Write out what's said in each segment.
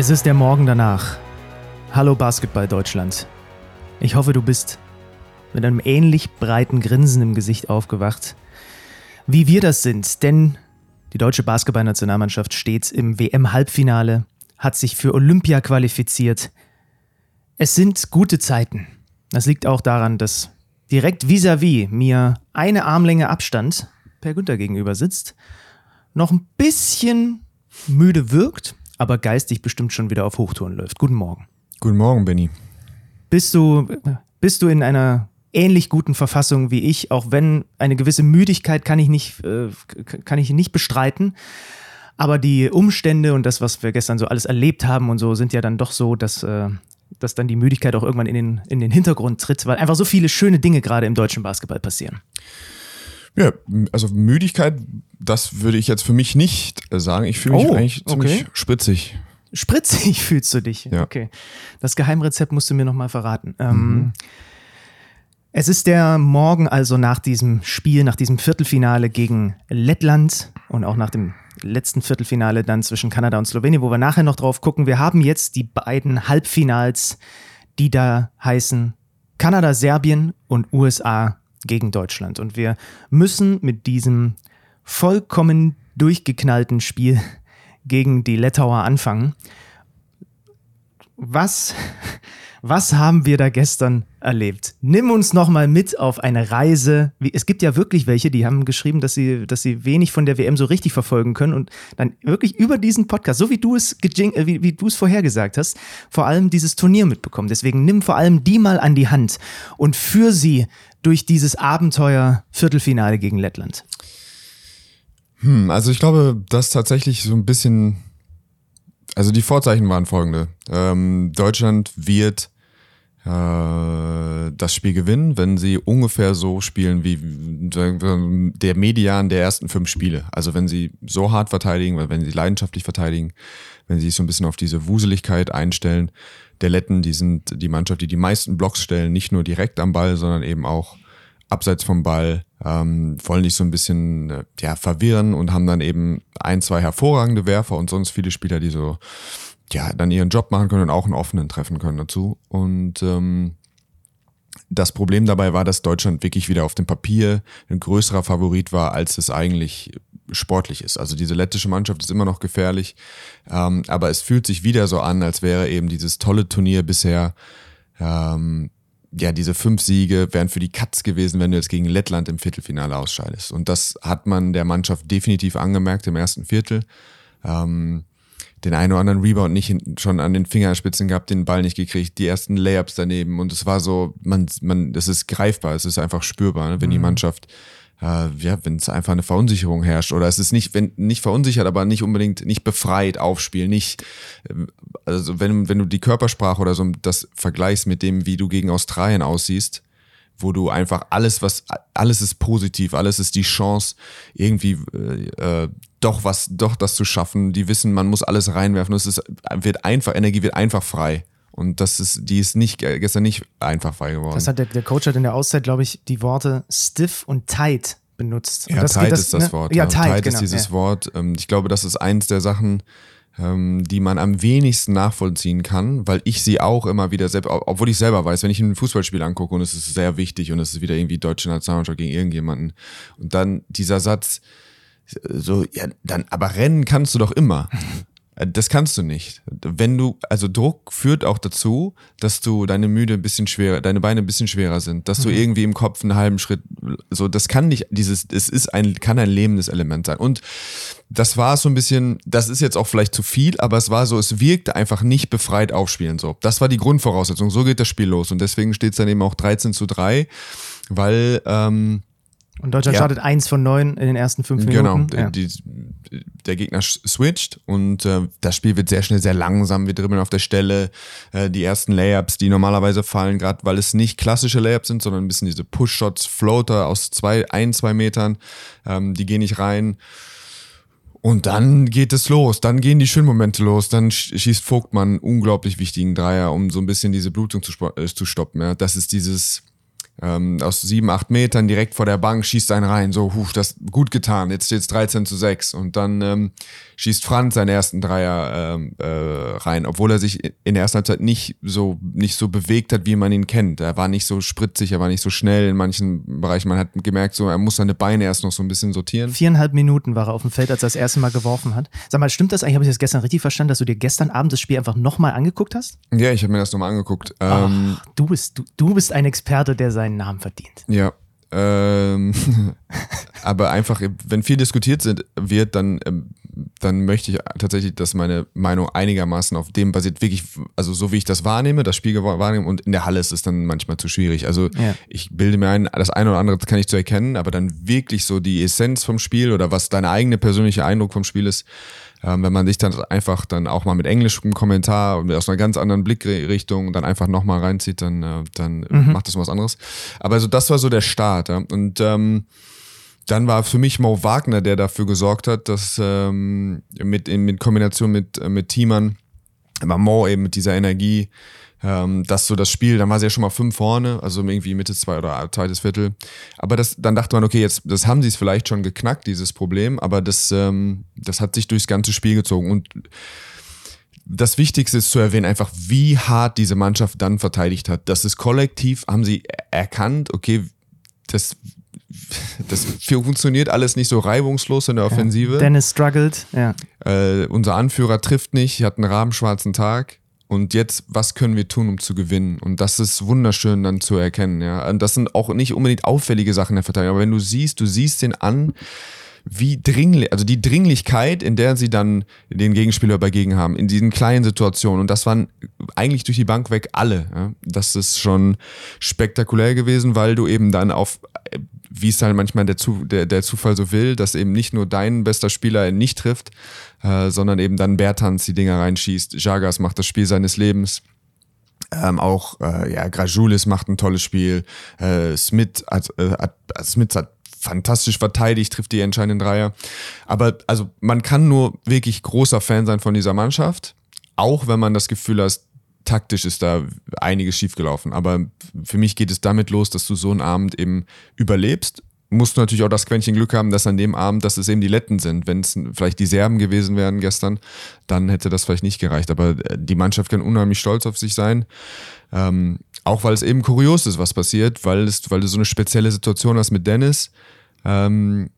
Es ist der Morgen danach. Hallo Basketball Deutschland. Ich hoffe, du bist mit einem ähnlich breiten Grinsen im Gesicht aufgewacht, wie wir das sind, denn die deutsche Basketballnationalmannschaft steht im WM-Halbfinale, hat sich für Olympia qualifiziert. Es sind gute Zeiten. Das liegt auch daran, dass direkt vis-à-vis -vis mir eine Armlänge Abstand Per Günther gegenüber sitzt, noch ein bisschen müde wirkt, aber geistig bestimmt schon wieder auf Hochtouren läuft. Guten Morgen. Guten Morgen, Benny. Bist du, bist du in einer ähnlich guten Verfassung wie ich, auch wenn eine gewisse Müdigkeit kann ich nicht, äh, kann ich nicht bestreiten. Aber die Umstände und das, was wir gestern so alles erlebt haben und so, sind ja dann doch so, dass, äh, dass dann die Müdigkeit auch irgendwann in den, in den Hintergrund tritt, weil einfach so viele schöne Dinge gerade im deutschen Basketball passieren. Ja, also Müdigkeit, das würde ich jetzt für mich nicht sagen. Ich fühle mich oh, eigentlich ziemlich okay. spritzig. Spritzig fühlst du dich? Ja. Okay. Das Geheimrezept musst du mir nochmal verraten. Ähm, mhm. es ist der Morgen also nach diesem Spiel, nach diesem Viertelfinale gegen Lettland und auch nach dem letzten Viertelfinale dann zwischen Kanada und Slowenien, wo wir nachher noch drauf gucken. Wir haben jetzt die beiden Halbfinals, die da heißen Kanada, Serbien und USA gegen Deutschland. Und wir müssen mit diesem vollkommen durchgeknallten Spiel gegen die Lettauer anfangen. Was, was haben wir da gestern erlebt? Nimm uns noch mal mit auf eine Reise. Es gibt ja wirklich welche, die haben geschrieben, dass sie, dass sie wenig von der WM so richtig verfolgen können und dann wirklich über diesen Podcast, so wie du es äh, wie, wie du es vorhergesagt hast, vor allem dieses Turnier mitbekommen. Deswegen nimm vor allem die mal an die Hand und führ sie durch dieses Abenteuer Viertelfinale gegen Lettland. Hm, also ich glaube, dass tatsächlich so ein bisschen, also die Vorzeichen waren folgende. Ähm, Deutschland wird äh, das Spiel gewinnen, wenn sie ungefähr so spielen wie der Median der ersten fünf Spiele. Also wenn sie so hart verteidigen, wenn sie leidenschaftlich verteidigen, wenn sie sich so ein bisschen auf diese Wuseligkeit einstellen. Der Letten, die sind die Mannschaft, die die meisten Blocks stellen, nicht nur direkt am Ball, sondern eben auch abseits vom Ball, ähm, wollen dich so ein bisschen äh, ja, verwirren und haben dann eben ein, zwei hervorragende Werfer und sonst viele Spieler, die so ja dann ihren Job machen können und auch einen offenen treffen können dazu. Und ähm, das Problem dabei war, dass Deutschland wirklich wieder auf dem Papier ein größerer Favorit war, als es eigentlich sportlich ist. Also diese lettische Mannschaft ist immer noch gefährlich, ähm, aber es fühlt sich wieder so an, als wäre eben dieses tolle Turnier bisher ähm, ja, diese fünf Siege wären für die Katz gewesen, wenn du jetzt gegen Lettland im Viertelfinale ausscheidest. Und das hat man der Mannschaft definitiv angemerkt im ersten Viertel. Ähm, den einen oder anderen Rebound nicht schon an den Fingerspitzen gehabt, den Ball nicht gekriegt, die ersten Layups daneben. Und es war so, man, man, das ist greifbar, es ist einfach spürbar, ne? wenn mhm. die Mannschaft äh, ja, wenn es einfach eine Verunsicherung herrscht oder es ist nicht, wenn nicht verunsichert, aber nicht unbedingt nicht befreit aufspielen, nicht, äh, also wenn, wenn du die Körpersprache oder so das vergleichst mit dem, wie du gegen Australien aussiehst, wo du einfach alles, was, alles ist positiv, alles ist die Chance, irgendwie äh, äh, doch was, doch das zu schaffen. Die wissen, man muss alles reinwerfen. Es ist, wird einfach, Energie wird einfach frei. Und das ist, die ist nicht gestern nicht einfach frei geworden. Das hat der, der Coach hat in der Auszeit, glaube ich, die Worte stiff und tight benutzt. ja, das, tight das, ist das ne? Wort. Ja, tight, tight genau, ist dieses ja. Wort. Ähm, ich glaube, das ist eins der Sachen, ähm, die man am wenigsten nachvollziehen kann, weil ich sie auch immer wieder selbst, obwohl ich selber weiß, wenn ich ein Fußballspiel angucke und es ist sehr wichtig und es ist wieder irgendwie deutsche Nationalmannschaft gegen irgendjemanden und dann dieser Satz, so, ja, dann, aber rennen kannst du doch immer. Äh, das kannst du nicht. Wenn du, also Druck führt auch dazu, dass du deine Müde ein bisschen schwerer, deine Beine ein bisschen schwerer sind, dass mhm. du irgendwie im Kopf einen halben Schritt, so, das kann nicht, dieses, es ist ein, kann ein lähmendes Element sein. Und das war so ein bisschen, das ist jetzt auch vielleicht zu viel, aber es war so, es wirkte einfach nicht befreit aufspielen, so. Das war die Grundvoraussetzung. So geht das Spiel los. Und deswegen steht es dann eben auch 13 zu 3, weil, ähm, und Deutschland ja. startet eins von neun in den ersten fünf genau. Minuten. Genau, ja. die, der Gegner switcht und äh, das Spiel wird sehr schnell sehr langsam. Wir dribbeln auf der Stelle. Äh, die ersten Layups, die normalerweise fallen, gerade weil es nicht klassische Layups sind, sondern ein bisschen diese Push-Shots, Floater aus zwei, ein, zwei Metern, ähm, die gehen nicht rein. Und dann geht es los, dann gehen die schönen Momente los, dann schießt Vogtmann einen unglaublich wichtigen Dreier, um so ein bisschen diese Blutung zu, äh, zu stoppen. Ja. Das ist dieses Ähm, aus sieben, acht Metern direkt vor der Bank schießt einen rein, so, huf, das gut getan, jetzt steht es 13 zu 6. Und dann ähm, schießt Franz seinen ersten Dreier ähm, äh, rein, obwohl er sich in der ersten Halbzeit nicht so, nicht so bewegt hat, wie man ihn kennt. Er war nicht so spritzig, er war nicht so schnell in manchen Bereichen. Man hat gemerkt, so, er muss seine Beine erst noch so ein bisschen sortieren. Viereinhalb Minuten war er auf dem Feld, als er das erste Mal geworfen hat. Sag mal, stimmt das eigentlich? Habe ich das gestern richtig verstanden, dass du dir gestern Abend das Spiel einfach nochmal angeguckt hast? Ja, ich habe mir das nochmal angeguckt. Ähm, Ach, du, bist, du, du bist ein Experte, der seinen Namen verdient. Ja. Ähm, aber einfach, wenn viel diskutiert wird, dann, ähm, dann möchte ich tatsächlich, dass meine Meinung einigermaßen auf dem basiert, wirklich, also so wie ich das wahrnehme, das Spiel wahrnehme und in der Halle ist es dann manchmal zu schwierig. Also ja. ich bilde mir ein, das eine oder andere kann ich zu erkennen, aber dann wirklich so die Essenz vom Spiel oder was deine eigene persönliche Eindruck vom Spiel ist, ähm, wenn man sich dann einfach dann auch mal mit englischem Kommentar und aus einer ganz anderen Blickrichtung dann einfach nochmal reinzieht, dann, äh, dann mhm. macht das was anderes. Aber also das war so der Start. Ja? Und ähm, dann war für mich Mo Wagner, der dafür gesorgt hat, dass ähm, mit, in, mit Kombination mit, äh, mit Teamern, Mo eben mit dieser Energie, ähm, dass so das Spiel, dann war sie ja schon mal fünf vorne, also irgendwie Mitte zwei oder zweites Viertel. Aber das, dann dachte man, okay, jetzt, das haben sie es vielleicht schon geknackt, dieses Problem, aber das, ähm, das hat sich durchs ganze Spiel gezogen und das Wichtigste ist zu erwähnen, einfach wie hart diese Mannschaft dann verteidigt hat. Das ist kollektiv, haben sie erkannt, okay, das, das funktioniert alles nicht so reibungslos in der Offensive. Ja, Dennis struggled, ja. Äh, unser Anführer trifft nicht, hat einen rabenschwarzen Tag. Und jetzt, was können wir tun, um zu gewinnen? Und das ist wunderschön dann zu erkennen, ja. Und das sind auch nicht unbedingt auffällige Sachen der Verteidigung, aber wenn du siehst, du siehst den an, wie dringlich, also die Dringlichkeit, in der sie dann den Gegenspieler übergegen haben, in diesen kleinen Situationen. Und das waren eigentlich durch die Bank weg alle. Ja? Das ist schon spektakulär gewesen, weil du eben dann auf wie es halt manchmal der, Zu der, der Zufall so will, dass eben nicht nur dein bester Spieler nicht trifft, äh, sondern eben dann Bertans die Dinger reinschießt. Jagas macht das Spiel seines Lebens. Ähm, auch äh, ja, Grajulis macht ein tolles Spiel. Äh, Smith hat, äh, hat, Smith hat fantastisch verteidigt, trifft die entscheidenden Dreier. Aber also man kann nur wirklich großer Fan sein von dieser Mannschaft, auch wenn man das Gefühl hat, taktisch ist da einiges schiefgelaufen. Aber für mich geht es damit los, dass du so einen Abend eben überlebst. Musst du natürlich auch das Quäntchen Glück haben, dass an dem Abend, dass es eben die Letten sind. Wenn es vielleicht die Serben gewesen wären gestern, dann hätte das vielleicht nicht gereicht. Aber äh, die Mannschaft kann unheimlich stolz auf sich sein. Ähm, auch weil es eben kurios ist, was passiert, weil, es, weil du so eine spezielle Situation hast mit Dennis. Ähm,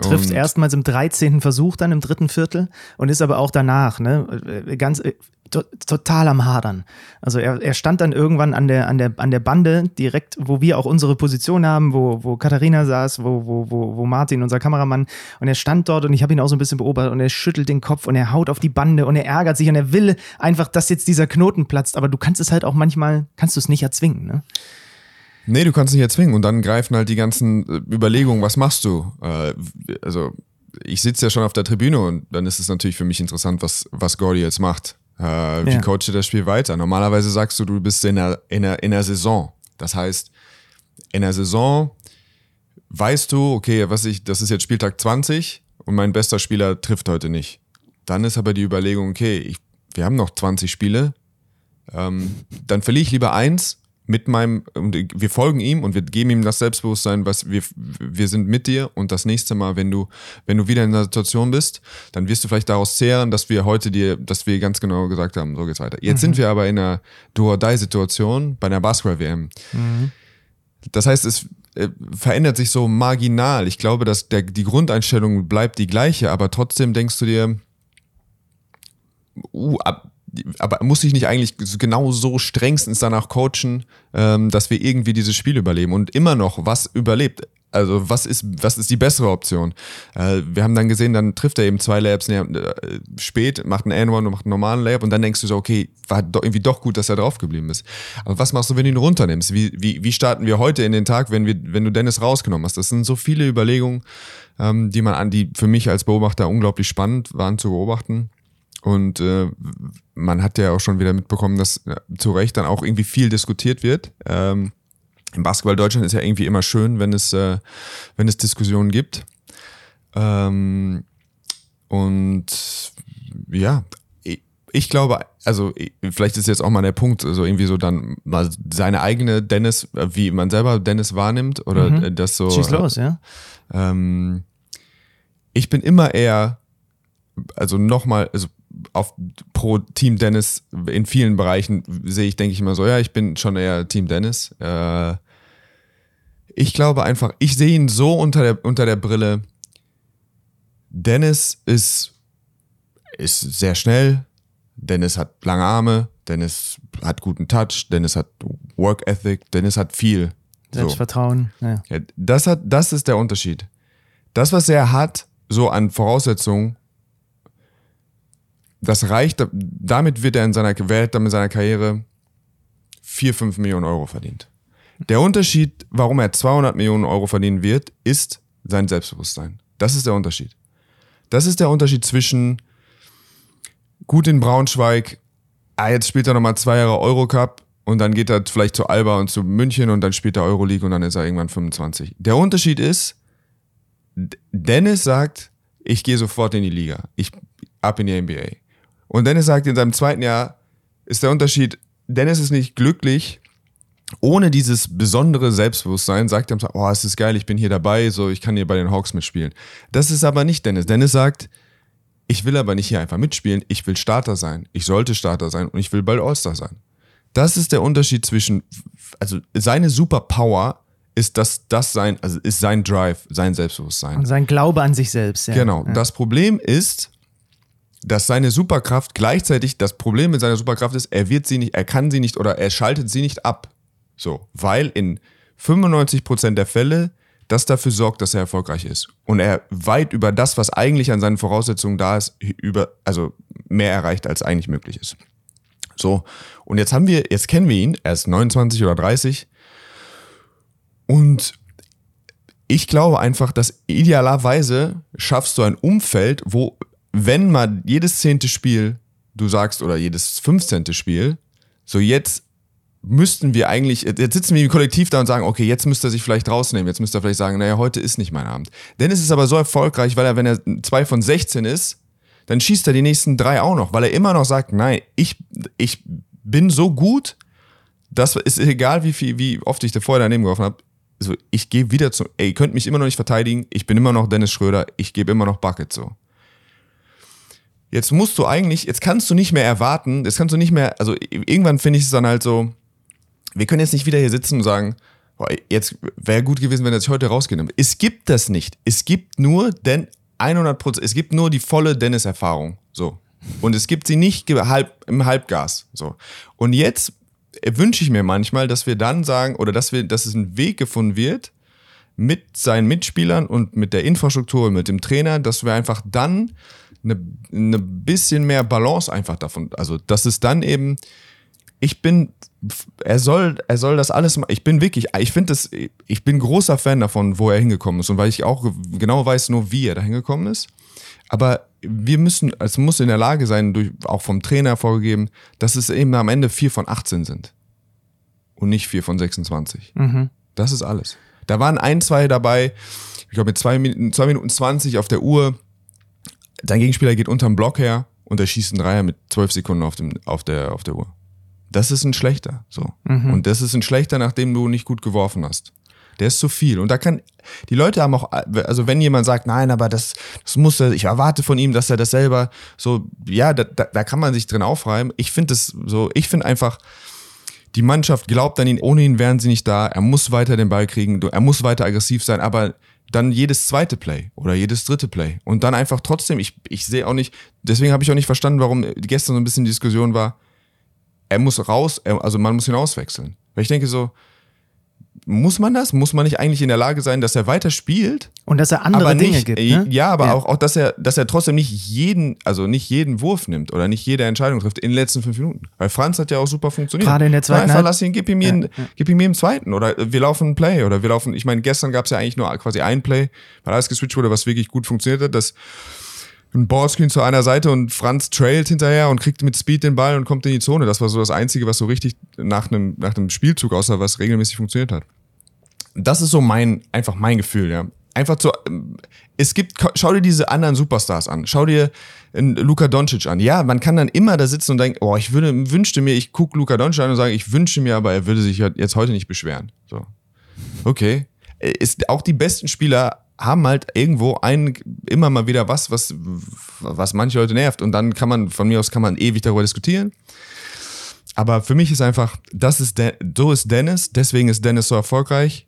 Trifft erstmals im 13. Versuch dann im dritten Viertel und ist aber auch danach, ne, äh, ganz äh, to total am Hadern. Also er, er stand dann irgendwann an der, an, der, an der Bande, direkt, wo wir auch unsere Position haben, wo, wo Katharina saß, wo, wo, wo, wo Martin, unser Kameramann, und er stand dort und ich habe ihn auch so ein bisschen beobachtet und er schüttelt den Kopf und er haut auf die Bande und er ärgert sich und er will einfach, dass jetzt dieser Knoten platzt, aber du kannst es halt auch manchmal, kannst du es nicht erzwingen, ne? Nee, du kannst nicht erzwingen und dann greifen halt die ganzen äh, Überlegungen, was machst du? Äh, also ich sitze ja schon auf der Tribüne und dann ist es natürlich für mich interessant, was, was Gordy jetzt macht. Äh, wie ja. coacht er das Spiel weiter? Normalerweise sagst du, du bist in der, in, der, in der Saison. Das heißt, in der Saison weißt du, okay, was ich, das ist jetzt Spieltag 20 und mein bester Spieler trifft heute nicht. Dann ist aber die Überlegung, okay, ich, wir haben noch 20 Spiele, ähm, dann verliere ich lieber eins mit meinem, und wir folgen ihm und wir geben ihm das Selbstbewusstsein, was wir, wir sind mit dir und das nächste Mal, wenn du, wenn du wieder in der Situation bist, dann wirst du vielleicht daraus zehren, dass wir heute dir, dass wir ganz genau gesagt haben, so geht's weiter. Jetzt mhm. sind wir aber in einer Do-or-Die-Situation bei einer Basketball-WM. Mhm. Das heißt, es äh, verändert sich so marginal. Ich glaube, dass der, die Grundeinstellung bleibt die gleiche, aber trotzdem denkst du dir, uh, ab, aber muss ich nicht eigentlich genau so strengstens danach coachen, ähm, dass wir irgendwie dieses Spiel überleben und immer noch was überlebt? Also was ist, was ist die bessere Option? Äh, wir haben dann gesehen, dann trifft er eben zwei Labs äh, spät, macht einen N1 und macht einen normalen Lab und dann denkst du so, okay, war doch irgendwie doch gut, dass er draufgeblieben ist. Aber was machst du, wenn du ihn runternimmst? Wie, wie, wie starten wir heute in den Tag, wenn, wir, wenn du Dennis rausgenommen hast? Das sind so viele Überlegungen, ähm, die man an, die für mich als Beobachter unglaublich spannend waren zu beobachten. Und äh, man hat ja auch schon wieder mitbekommen, dass ja, zu Recht dann auch irgendwie viel diskutiert wird. Ähm, Im Basketball Deutschland ist ja irgendwie immer schön, wenn es, äh, wenn es Diskussionen gibt. Ähm, und ja, ich glaube, also vielleicht ist jetzt auch mal der Punkt, so also irgendwie so dann mal seine eigene Dennis, wie man selber Dennis wahrnimmt oder mhm. das so. Schieß los, ja. Ähm, ich bin immer eher, also nochmal, also auf pro Team Dennis in vielen Bereichen sehe ich, denke ich immer so, ja, ich bin schon eher Team Dennis. Äh, ich glaube einfach, ich sehe ihn so unter der, unter der Brille. Dennis ist, ist sehr schnell. Dennis hat lange Arme. Dennis hat guten Touch. Dennis hat Work Ethic. Dennis hat viel. Selbstvertrauen. So. Ja. ja. das, hat, das ist der Unterschied. Das, was er hat, so an Voraussetzungen, das reicht, damit wird er in seiner Welt, in seiner Karriere 4, 5 Millionen Euro verdient. Der Unterschied, warum er 200 Millionen Euro verdienen wird, ist sein Selbstbewusstsein. Das ist der Unterschied. Das ist der Unterschied zwischen gut in Braunschweig, ah, jetzt spielt er nochmal zwei Jahre Eurocup und dann geht er vielleicht zu Alba und zu München und dann spielt er Euroleague und dann ist er irgendwann 25. Der Unterschied ist, Dennis sagt, ich gehe sofort in die Liga. Ich ab in die NBA. Und Dennis sagt, in seinem zweiten Jahr ist der Unterschied, Dennis ist nicht glücklich, ohne dieses besondere Selbstbewusstsein sagt er, oh, es ist geil, ich bin hier dabei, so, ich kann hier bei den Hawks mitspielen. Das ist aber nicht Dennis. Dennis sagt, ich will aber nicht hier einfach mitspielen, ich will Starter sein, ich sollte Starter sein und ich will bald All-Star sein. Das ist der Unterschied zwischen, also seine Superpower ist das, das sein, also ist sein Drive, sein Selbstbewusstsein. Und sein Glaube an sich selbst, ja. Genau. Ja. Das Problem ist, dass seine Superkraft gleichzeitig, das Problem mit seiner Superkraft ist, er wird sie nicht, er kann sie nicht oder er schaltet sie nicht ab. So, weil in 95% der Fälle das dafür sorgt, dass er erfolgreich ist. Und er weit über das, was eigentlich an seinen Voraussetzungen da ist, über, also mehr erreicht, als eigentlich möglich ist. So, und jetzt haben wir, jetzt kennen wir ihn, er ist 29 oder 30. Und ich glaube einfach, dass idealerweise schaffst du ein Umfeld, wo, wenn mal jedes zehnte Spiel du sagst, oder jedes fünfzehnte Spiel, so jetzt müssten wir eigentlich, jetzt sitzen wir im Kollektiv da und sagen, okay, jetzt müsste er sich vielleicht rausnehmen, jetzt müsste er vielleicht sagen, naja, heute ist nicht mein Abend. Dennis ist aber so erfolgreich, weil er, wenn er zwei von 16 ist, dann schießt er die nächsten drei auch noch, weil er immer noch sagt, nein, ich, ich bin so gut, das ist egal, wie viel, wie oft ich da vorher daneben geworfen habe. Also ich gehe wieder zu, ey, ihr könnt mich immer noch nicht verteidigen, ich bin immer noch Dennis Schröder, ich gebe immer noch Bucket so. Jetzt musst du eigentlich, jetzt kannst du nicht mehr erwarten, jetzt kannst du nicht mehr, also irgendwann finde ich es dann halt so, wir können jetzt nicht wieder hier sitzen und sagen, boah, jetzt wäre gut gewesen, wenn er sich heute rausgeht. Es gibt das nicht. Es gibt nur den 100 Prozent, es gibt nur die volle Dennis-Erfahrung. So. Und es gibt sie nicht im Halbgas. So. Und jetzt wünsche ich mir manchmal, dass wir dann sagen, oder dass wir, dass es ein Weg gefunden wird, mit seinen Mitspielern und mit der Infrastruktur und mit dem Trainer, dass wir einfach dann eine, eine bisschen mehr Balance einfach davon, also dass es dann eben, ich bin er soll, er soll das alles machen. Ich bin wirklich, ich finde das, ich bin großer Fan davon, wo er hingekommen ist und weil ich auch genau weiß nur, wie er da hingekommen ist. Aber wir müssen, es muss in der Lage sein, durch, auch vom Trainer vorgegeben, dass es eben am Ende vier von 18 sind. Und nicht vier von 26. Mhm. Das ist alles. Da waren ein, zwei dabei, ich glaube mit zwei Minuten, zwei Minuten 20 auf der Uhr. Dein Gegenspieler geht unterm Block her und er schießt einen Dreier mit zwölf Sekunden auf, dem, auf, der, auf der Uhr das ist ein schlechter. So. Mhm. Und das ist ein schlechter, nachdem du nicht gut geworfen hast. Der ist zu viel. Und da kann, die Leute haben auch, also wenn jemand sagt, nein, aber das, das muss er, ich erwarte von ihm, dass er das selber, so, ja, da, da, da kann man sich drin aufreiben. Ich finde das so, ich finde einfach, die Mannschaft glaubt an ihn, ohne ihn wären sie nicht da. Er muss weiter den Ball kriegen, er muss weiter aggressiv sein, aber dann jedes zweite Play oder jedes dritte Play. Und dann einfach trotzdem, ich, ich sehe auch nicht, deswegen habe ich auch nicht verstanden, warum gestern so ein bisschen die Diskussion war, er muss raus, also man muss ihn auswechseln. Weil ich denke so, muss man das? Muss man nicht eigentlich in der Lage sein, dass er weiter spielt? Und dass er andere Dinge gibt. Ne? Ja, aber ja. Auch, auch, dass er, dass er trotzdem nicht jeden, also nicht jeden Wurf nimmt oder nicht jede Entscheidung trifft in den letzten fünf Minuten. Weil Franz hat ja auch super funktioniert. Gerade in der zweiten. Einfach lass ihn, gib ihm, jeden, ja, ja. gib ihm jeden zweiten. Oder wir laufen ein Play oder wir laufen, ich meine, gestern gab es ja eigentlich nur quasi ein Play, weil alles geswitcht wurde, was wirklich gut funktioniert hat. Das ein Ballscreen zu einer Seite und Franz trailt hinterher und kriegt mit Speed den Ball und kommt in die Zone. Das war so das Einzige, was so richtig nach einem, nach einem Spielzug aussah, was regelmäßig funktioniert hat. Das ist so mein, einfach mein Gefühl, ja. einfach zu. Es gibt, schau dir diese anderen Superstars an. Schau dir Luka Doncic an. Ja, man kann dann immer da sitzen und denken, oh, ich würde, wünschte mir, ich gucke Luka Doncic an und sage, ich wünsche mir, aber er würde sich jetzt heute nicht beschweren. So. Okay. Ist, auch die besten Spieler haben halt irgendwo ein, immer mal wieder was, was, was manche Leute nervt. Und dann kann man, von mir aus kann man ewig darüber diskutieren. Aber für mich ist einfach, das ist, so ist Dennis, deswegen ist Dennis so erfolgreich.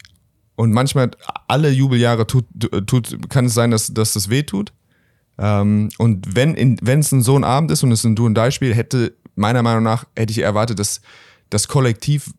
Und manchmal, alle Jubeljahre tut, tut, kann es sein, dass, dass das weh tut. Ähm, und wenn wenn es ein so ein Abend ist und es ein Do-and-Die-Spiel, hätte meiner Meinung nach, hätte ich erwartet, dass das Kollektiv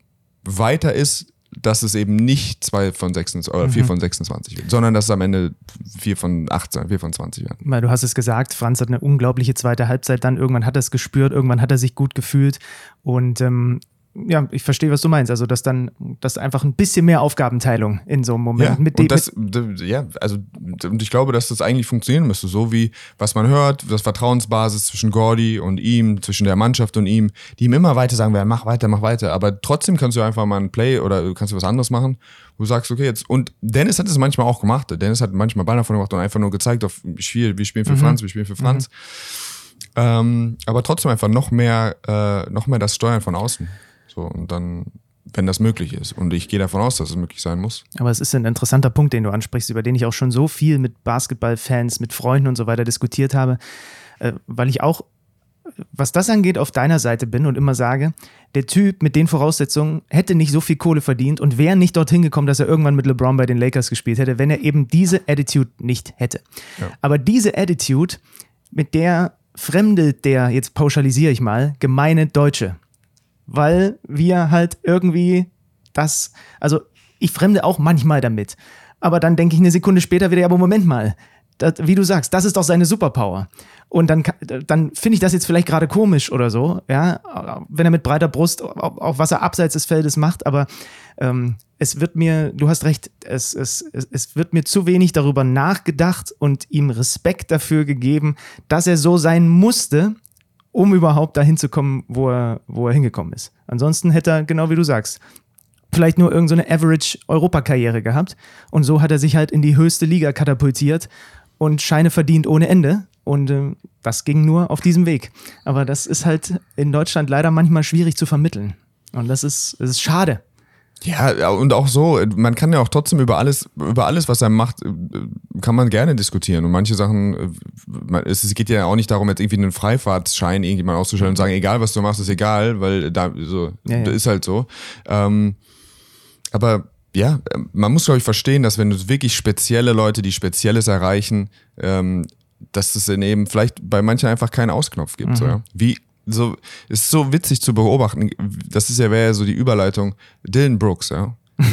weiter ist dass es eben nicht 2 von 26 oder 4 mhm. von 26 wird, sondern dass es am Ende 4 von 18, 4 von 20 werden. Weil du hast es gesagt, Franz hat eine unglaubliche zweite Halbzeit dann. Irgendwann hat er es gespürt, irgendwann hat er sich gut gefühlt. Und ähm, ja, ich verstehe, was du meinst. Also, dass dann, dass einfach ein bisschen mehr Aufgabenteilung in so einem Moment ja, mit dem. Das, ja, also, und ich glaube, dass das eigentlich funktionieren müsste. So wie, was man hört, das Vertrauensbasis zwischen Gordy und ihm, zwischen der Mannschaft und ihm, die ihm immer weiter sagen werden, mach weiter, mach weiter. Aber trotzdem kannst du einfach mal ein Play oder kannst du was anderes machen, wo du sagst, okay, jetzt. Und Dennis hat es manchmal auch gemacht. Dennis hat manchmal Ball davon gemacht und einfach nur gezeigt, auf, wir spielen für mhm. Franz, wir spielen für Franz. Mhm. Ähm, aber trotzdem einfach noch mehr, äh, noch mehr das Steuern von außen. So, und dann, wenn das möglich ist. Und ich gehe davon aus, dass es möglich sein muss. Aber es ist ein interessanter Punkt, den du ansprichst, über den ich auch schon so viel mit Basketballfans, mit Freunden und so weiter diskutiert habe, äh, weil ich auch, was das angeht, auf deiner Seite bin und immer sage, der Typ mit den Voraussetzungen hätte nicht so viel Kohle verdient und wäre nicht dorthin gekommen, dass er irgendwann mit LeBron bei den Lakers gespielt hätte, wenn er eben diese Attitude nicht hätte. Ja. Aber diese Attitude, mit der fremdet der, jetzt pauschalisiere ich mal, gemeine Deutsche weil wir halt irgendwie das, also ich fremde auch manchmal damit. Aber dann denke ich eine Sekunde später wieder, ja, aber Moment mal, das, wie du sagst, das ist doch seine Superpower. Und dann, dann finde ich das jetzt vielleicht gerade komisch oder so, ja, wenn er mit breiter Brust auch, was er abseits des Feldes macht, aber ähm, es wird mir, du hast recht, es, es, es wird mir zu wenig darüber nachgedacht und ihm Respekt dafür gegeben, dass er so sein musste, um überhaupt dahin zu kommen, wo er, wo er hingekommen ist. Ansonsten hätte er, genau wie du sagst, vielleicht nur irgendeine so Average-Europakarriere gehabt. Und so hat er sich halt in die höchste Liga katapultiert und Scheine verdient ohne Ende. Und äh, das ging nur auf diesem Weg. Aber das ist halt in Deutschland leider manchmal schwierig zu vermitteln. Und das ist, das ist schade. Ja, und auch so, man kann ja auch trotzdem über alles, über alles, was er macht, kann man gerne diskutieren. Und manche Sachen, es geht ja auch nicht darum, jetzt irgendwie einen Freifahrtsschein irgendjemand auszustellen und sagen, egal was du machst, ist egal, weil da so, ja, ja. ist halt so. Ähm, aber ja, man muss, glaube ich, verstehen, dass wenn du wirklich spezielle Leute, die Spezielles erreichen, ähm, dass es dann eben vielleicht bei manchen einfach keinen Ausknopf gibt. Mhm. So, ja? Wie so, ist so witzig zu beobachten. Das ist ja, wäre ja so die Überleitung. Dylan Brooks, ja.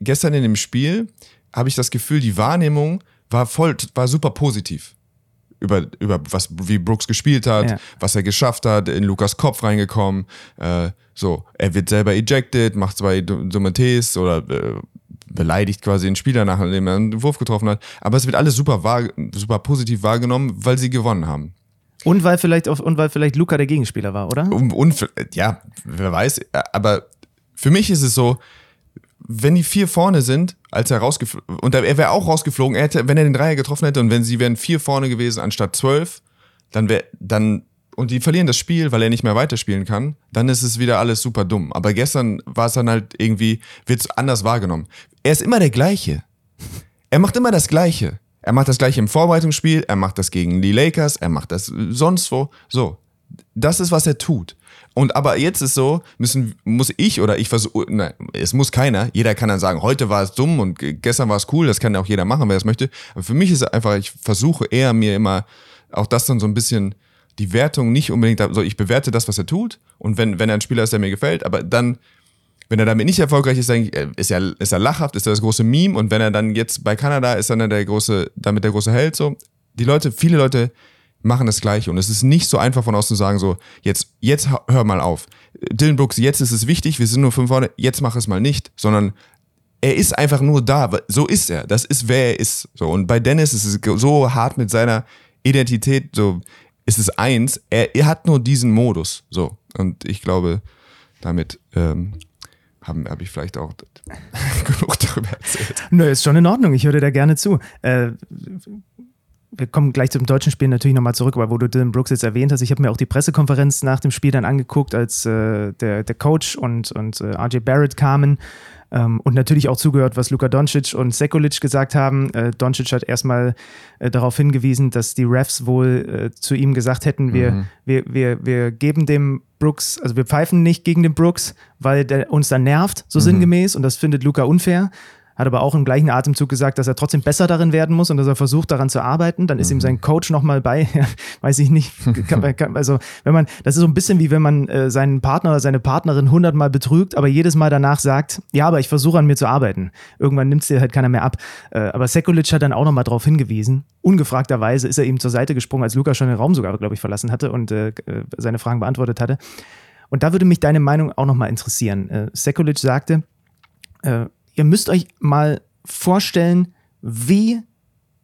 Gestern in dem Spiel habe ich das Gefühl, die Wahrnehmung war voll, war super positiv. Über, über was, wie Brooks gespielt hat, ja. was er geschafft hat, in Lukas Kopf reingekommen. Äh, so, er wird selber ejected, macht zwei dumme Ts oder äh, beleidigt quasi den Spieler, nachdem er einen Wurf getroffen hat. Aber es wird alles super, wahr, super positiv wahrgenommen, weil sie gewonnen haben. Und weil vielleicht auf, und weil vielleicht Luca der Gegenspieler war, oder? Und, und ja, wer weiß. Aber für mich ist es so, wenn die vier vorne sind, als er rausgeflogen, und er wäre auch rausgeflogen, er hätte, wenn er den Dreier getroffen hätte und wenn sie wären vier vorne gewesen anstatt zwölf, dann wäre, dann, und die verlieren das Spiel, weil er nicht mehr weiterspielen kann, dann ist es wieder alles super dumm. Aber gestern war es dann halt irgendwie, wird es anders wahrgenommen. Er ist immer der gleiche. Er macht immer das Gleiche. Er macht das gleiche im Vorbereitungsspiel, er macht das gegen die Lakers, er macht das sonst wo. So. Das ist, was er tut. Und aber jetzt ist so, müssen, muss ich oder ich versuche, nein, es muss keiner. Jeder kann dann sagen, heute war es dumm und gestern war es cool, das kann auch jeder machen, wer es möchte. Aber für mich ist es einfach, ich versuche eher mir immer auch das dann so ein bisschen die Wertung nicht unbedingt, also ich bewerte das, was er tut. Und wenn, wenn er ein Spieler ist, der mir gefällt, aber dann wenn er damit nicht erfolgreich ist, dann äh, ist er, ist er lachhaft, ist er das große Meme und wenn er dann jetzt bei Kanada ist, dann der große, damit der große Held so. Die Leute, viele Leute machen das Gleiche und es ist nicht so einfach von außen zu sagen so, jetzt, jetzt hör mal auf. Dylan Brooks, jetzt ist es wichtig, wir sind nur fünf vorne, jetzt mach es mal nicht, sondern er ist einfach nur da, so ist er, das ist wer er ist. So und bei Dennis ist es so hart mit seiner Identität, so ist es eins, er, er hat nur diesen Modus, so und ich glaube, damit ähm, habe hab ich vielleicht auch genug darüber erzählt. Nö, ist schon in Ordnung. Ich höre da gerne zu. Äh, wir kommen gleich zum deutschen Spiel natürlich nochmal zurück, aber wo du Dylan Brooks jetzt erwähnt hast, ich habe mir auch die Pressekonferenz nach dem Spiel dann angeguckt, als äh, der, der Coach und, und äh, RJ Barrett kamen ähm, und natürlich auch zugehört, was Luka Doncic und Sekulic gesagt haben. Äh, Doncic hat erstmal äh, darauf hingewiesen, dass die Refs wohl äh, zu ihm gesagt hätten, wir, mhm. wir, wir, wir geben dem Brooks, also wir pfeifen nicht gegen den Brooks, weil der uns dann nervt, so mhm. sinngemäß, und das findet Luca unfair hat aber auch im gleichen Atemzug gesagt, dass er trotzdem besser darin werden muss und dass er versucht, daran zu arbeiten. Dann ist mhm. ihm sein Coach nochmal bei, weiß ich nicht. also, wenn man, das ist so ein bisschen wie wenn man äh, seinen Partner oder seine Partnerin hundertmal betrügt, aber jedes Mal danach sagt, ja, aber ich versuche an mir zu arbeiten. Irgendwann nimmt es dir halt keiner mehr ab. Äh, aber Sekulic hat dann auch nochmal darauf hingewiesen. Ungefragterweise ist er ihm zur Seite gesprungen, als Luca schon den Raum sogar, glaube ich, verlassen hatte und äh, äh, seine Fragen beantwortet hatte. Und da würde mich deine Meinung auch nochmal interessieren. Äh, Sekulic sagte, äh, ihr müsst euch mal vorstellen, wie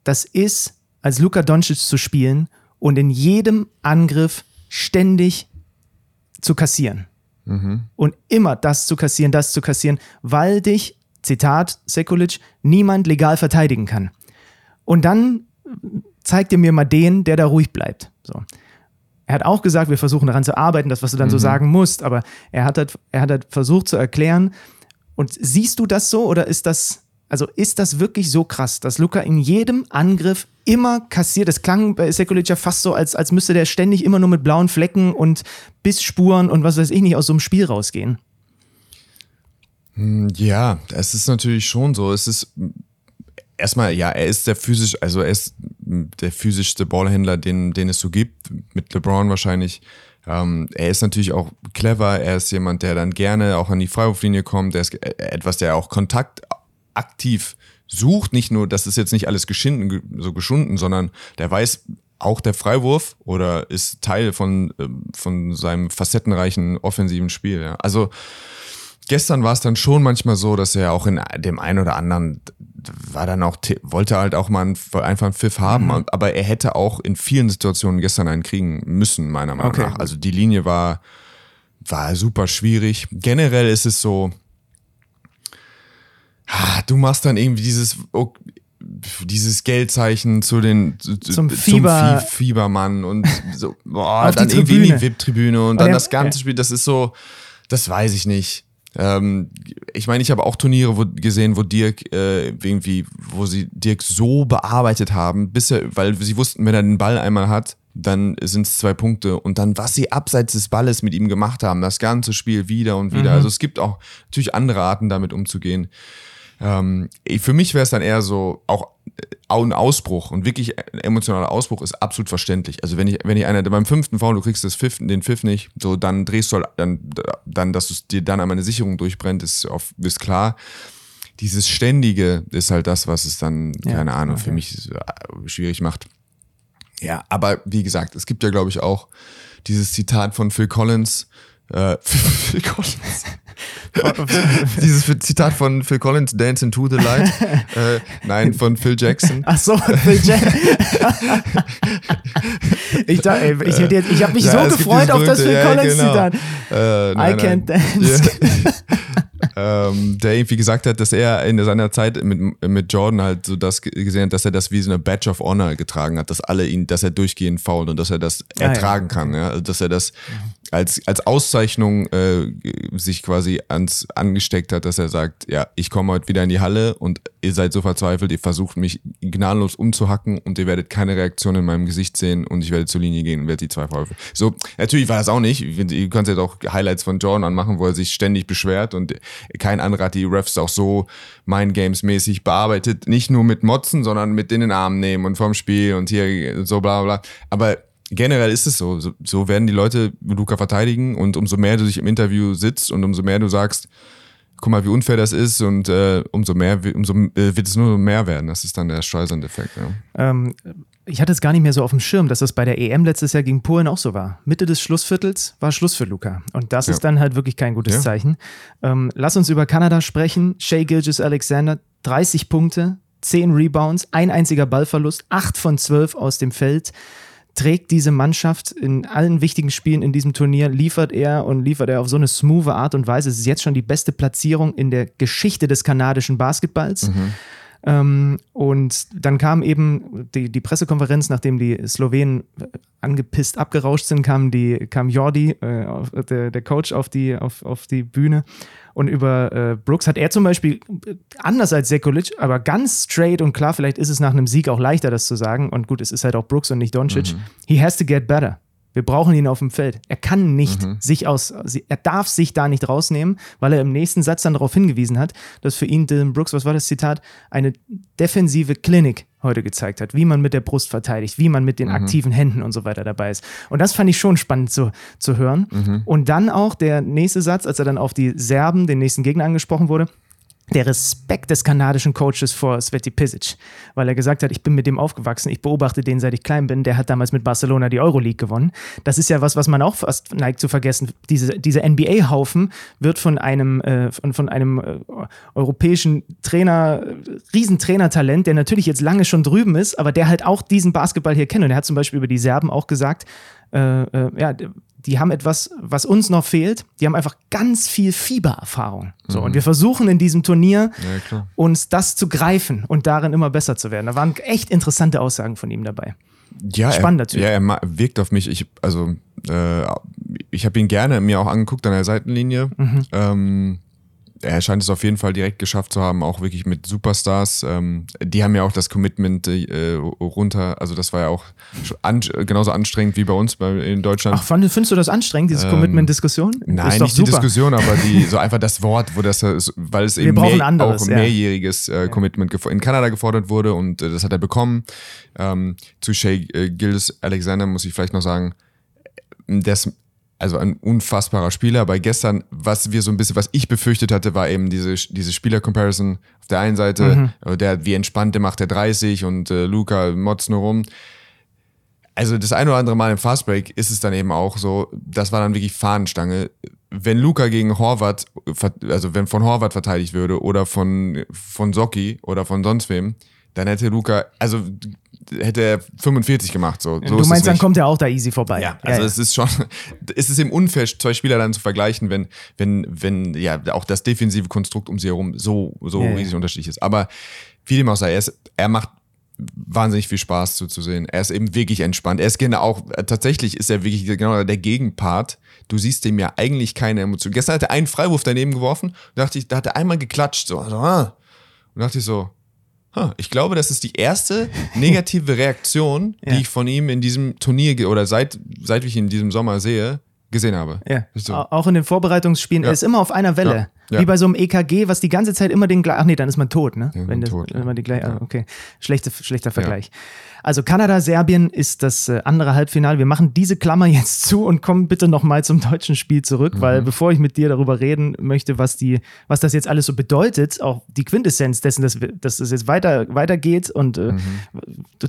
das ist, als Luka Doncic zu spielen und in jedem Angriff ständig zu kassieren. Mhm. Und immer das zu kassieren, das zu kassieren, weil dich, Zitat Sekulic, niemand legal verteidigen kann. Und dann zeigt ihr mir mal den, der da ruhig bleibt. So. Er hat auch gesagt, wir versuchen daran zu arbeiten, das, was du dann mhm. so sagen musst, aber er hat, halt, er hat halt versucht zu erklären, und siehst du das so oder ist das, also ist das wirklich so krass, dass Luca in jedem Angriff immer kassiert? Das klang bei Sekulic ja fast so, als, als müsste der ständig immer nur mit blauen Flecken und Bissspuren und was weiß ich nicht aus so einem Spiel rausgehen. Hm, ja, es ist natürlich schon so. Es ist erstmal, ja, er ist der physisch, also er ist der physischste Ballhändler, den, den es so gibt, mit LeBron wahrscheinlich. Ähm, er ist natürlich auch clever, er ist jemand, der dann gerne auch an die Freiwurflinie kommt, er ist äh, etwas, der auch Kontakt aktiv sucht, nicht nur, das ist jetzt nicht alles geschinden, so geschunden, sondern der weiß auch der Freiwurf oder ist Teil von, ähm, von seinem facettenreichen offensiven Spiel. Ja. Also gestern war es dann schon manchmal so, dass er auch in dem einen oder anderen war dann auch, wollte halt auch mal einen, einfach einen Pfiff haben, mhm. aber er hätte auch in vielen Situationen gestern einen kriegen müssen, meiner Meinung okay. nach. Also die Linie war, war super schwierig. Generell ist es so, du machst dann irgendwie dieses, dieses Geldzeichen zu den zum, Fieber. zum Fiebermann und so, boah, dann irgendwie in die VIP-Tribüne und dann das ganze. Spiel, das ist so, das weiß ich nicht. Ähm, ich meine, ich habe auch Turniere wo, gesehen, wo Dirk äh, irgendwie, wo sie Dirk so bearbeitet haben, bis er, weil sie wussten, wenn er den Ball einmal hat, dann sind es zwei Punkte. Und dann, was sie abseits des Balles mit ihm gemacht haben, das ganze Spiel wieder und wieder. Mhm. Also es gibt auch natürlich andere Arten, damit umzugehen. Ähm, für mich wäre es dann eher so, auch äh, ein Ausbruch und wirklich ein emotionaler Ausbruch ist absolut verständlich. Also wenn ich, wenn ich einer beim fünften Foul, du kriegst das Pfiff, den Pfiff nicht, so dann drehst du halt, dann, dann dass es dir dann einmal eine Sicherung durchbrennt, ist, auf, ist klar. Dieses Ständige ist halt das, was es dann, ja, keine Ahnung, okay. für mich äh, schwierig macht. Ja, aber wie gesagt, es gibt ja, glaube ich, auch dieses Zitat von Phil Collins, äh, Phil Collins. Dieses Zitat von Phil Collins, Dance into the Light. Äh, nein, von Phil Jackson. Ach so, Phil Jackson. ich ich, ich, ich habe mich ja, so gefreut auf das Phil ja, Collins genau. Zitat. Äh, I can't dance. ähm, der irgendwie gesagt hat, dass er in seiner Zeit mit, mit Jordan halt so das gesehen hat, dass er das wie so eine Badge of Honor getragen hat, dass alle ihn, dass er durchgehend fault und dass er das ertragen ah, ja. kann, ja, also, dass er das als, als Auszeichnung äh, sich quasi ans angesteckt hat, dass er sagt, ja, ich komme heute wieder in die Halle und ihr seid so verzweifelt, ihr versucht mich gnadenlos umzuhacken und ihr werdet keine Reaktion in meinem Gesicht sehen und ich werde zur Linie gehen und werde die zwei Verwürfe. So, natürlich war das auch nicht. Ihr könnt jetzt auch Highlights von Jordan anmachen, wo er sich ständig beschwert und kein anderer hat die Refs auch so Mind Games mäßig bearbeitet. Nicht nur mit Motzen, sondern mit in den Arm nehmen und vorm Spiel und hier so bla bla. Aber generell ist es so. so. so. werden die Leute Luca verteidigen und umso mehr du dich im Interview sitzt und umso mehr du sagst, guck mal, wie unfair das ist und äh, umso mehr, umso äh, wird es nur mehr werden. Das ist dann der streusende Effekt. Ja. Ähm, ich hatte es gar nicht mehr so auf dem Schirm, dass das bei der EM letztes Jahr gegen Polen auch so war. Mitte des Schlussviertels war Schluss für Luca. Und das ja. ist dann halt wirklich kein gutes ja. Zeichen. Ähm, lass uns über Kanada sprechen. Shea Gilgis Alexander, 30 Punkte, 10 Rebounds, ein einziger Ballverlust, 8 von 12 aus dem Feld. Trägt diese Mannschaft in allen wichtigen Spielen in diesem Turnier, liefert er und liefert er auf so eine smooth Art und Weise. Es ist jetzt schon die beste Platzierung in der Geschichte des kanadischen Basketballs. Mhm. Ähm, und dann kam eben die, die Pressekonferenz, nachdem die Slowenen angepisst abgerauscht sind, kam, die, kam Jordi, äh, der, der Coach, auf die, auf, auf die Bühne. Und über äh, Brooks hat er zum Beispiel, äh, anders als Sekulic, aber ganz straight und klar, vielleicht ist es nach einem Sieg auch leichter, das zu sagen. Und gut, es ist halt auch Brooks und nicht Doncic. Mhm. He has to get better. Wir brauchen ihn auf dem Feld. Er kann nicht Mhm. sich aus, er darf sich da nicht rausnehmen, weil er im nächsten Satz dann darauf hingewiesen hat, dass für ihn Dylan Brooks, was war das Zitat, eine defensive Klinik heute gezeigt hat, wie man mit der Brust verteidigt, wie man mit den aktiven Händen und so weiter dabei ist. Und das fand ich schon spannend zu, zu hören. Und dann auch der nächste Satz, als er dann auf die Serben, den nächsten Gegner angesprochen wurde, der Respekt des kanadischen Coaches vor Sveti Pisic, weil er gesagt hat, ich bin mit dem aufgewachsen, ich beobachte den, seit ich klein bin, der hat damals mit Barcelona die Euroleague gewonnen. Das ist ja was, was man auch fast neigt zu vergessen. Diese, dieser NBA-Haufen wird von einem, äh, von, von einem äh, europäischen Trainer, äh, Riesentrainertalent, der natürlich jetzt lange schon drüben ist, aber der halt auch diesen Basketball hier kennt. Und er hat zum Beispiel über die Serben auch gesagt, äh, äh, ja, die haben etwas, was uns noch fehlt. Die haben einfach ganz viel Fiebererfahrung. So, und wir versuchen in diesem Turnier Ja, uns das zu greifen und darin immer besser zu werden. Da waren echt interessante Aussagen von ihm dabei. Ja, Spannender er, Typ. Ja, er wirkt auf mich. Ich, also, äh, ich habe ihn gerne mir auch angeguckt an der Seitenlinie. Mhm. Ähm, er scheint es auf jeden Fall direkt geschafft zu haben, auch wirklich mit Superstars. Ähm, die haben ja auch das Commitment äh, runter. Also, das war ja auch an, genauso anstrengend wie bei uns bei, in Deutschland. Ach, fand, findest du das anstrengend, diese Commitment-Diskussion? Ähm, Nein, Ist doch nicht die super. Diskussion, aber die, so einfach das Wort, wo das, ist, weil es eben mehr, anderes, auch ja. mehrjähriges äh, Commitment gefo- in Kanada gefordert wurde und äh, das hat er bekommen. Ähm, zu Shea äh, Gildes Alexander muss ich vielleicht noch sagen, das, also ein unfassbarer Spieler, aber gestern, was wir so ein bisschen, was ich befürchtet hatte, war eben diese, diese Spieler-Comparison. Auf der einen Seite, äh, der, wie entspannt, der macht der 30 und äh, Luca motzt nur rum also das ein oder andere Mal im Fastbreak ist es dann eben auch so, das war dann wirklich Fahnenstange. Wenn Luca gegen Horvath, also wenn von Horvath verteidigt würde oder von, von Socki oder von sonst wem, dann hätte Luca, also hätte er 45 gemacht. So, so du meinst, dann kommt er auch da easy vorbei. Ja, also es ist schon, es ist eben unfair, zwei Spieler dann zu vergleichen, wenn, wenn, wenn, ja, auch das defensive Konstrukt um sie herum so, so Ja, ja. riesig unterschiedlich ist. Aber wie dem auch sei, er, ist, er macht wahnsinnig viel Spaß zuzusehen. Er ist eben wirklich entspannt. Er ist genau auch, äh, tatsächlich ist er wirklich genau der Gegenpart. Du siehst dem ja eigentlich keine Emotion. Gestern hat er einen Freiwurf daneben geworfen, da dachte ich, da hat er einmal geklatscht, so, so ah. und dachte ich so, huh, ich glaube, das ist die erste negative Reaktion, Ja. die ich von ihm in diesem Turnier oder seit, seit ich ihn in diesem Sommer sehe, gesehen habe. Ja. So. Au- Auch in den Vorbereitungsspielen, er Ja. ist immer auf einer Welle. Ja. Ja. Wie bei so einem EKG, was die ganze Zeit immer den gleichen. Ach nee, dann ist man tot, ne? Wenn man das, tot, wenn man die gleich, ah, okay. Schlechte, schlechter Vergleich. Also Kanada, Serbien ist das äh, andere Halbfinale. Wir machen diese Klammer jetzt zu und kommen bitte nochmal zum deutschen Spiel zurück, Mhm. weil bevor ich mit dir darüber reden möchte, was die, was das jetzt alles so bedeutet, auch die Quintessenz dessen, dass, dass es jetzt weiter, weitergeht und äh, Mhm.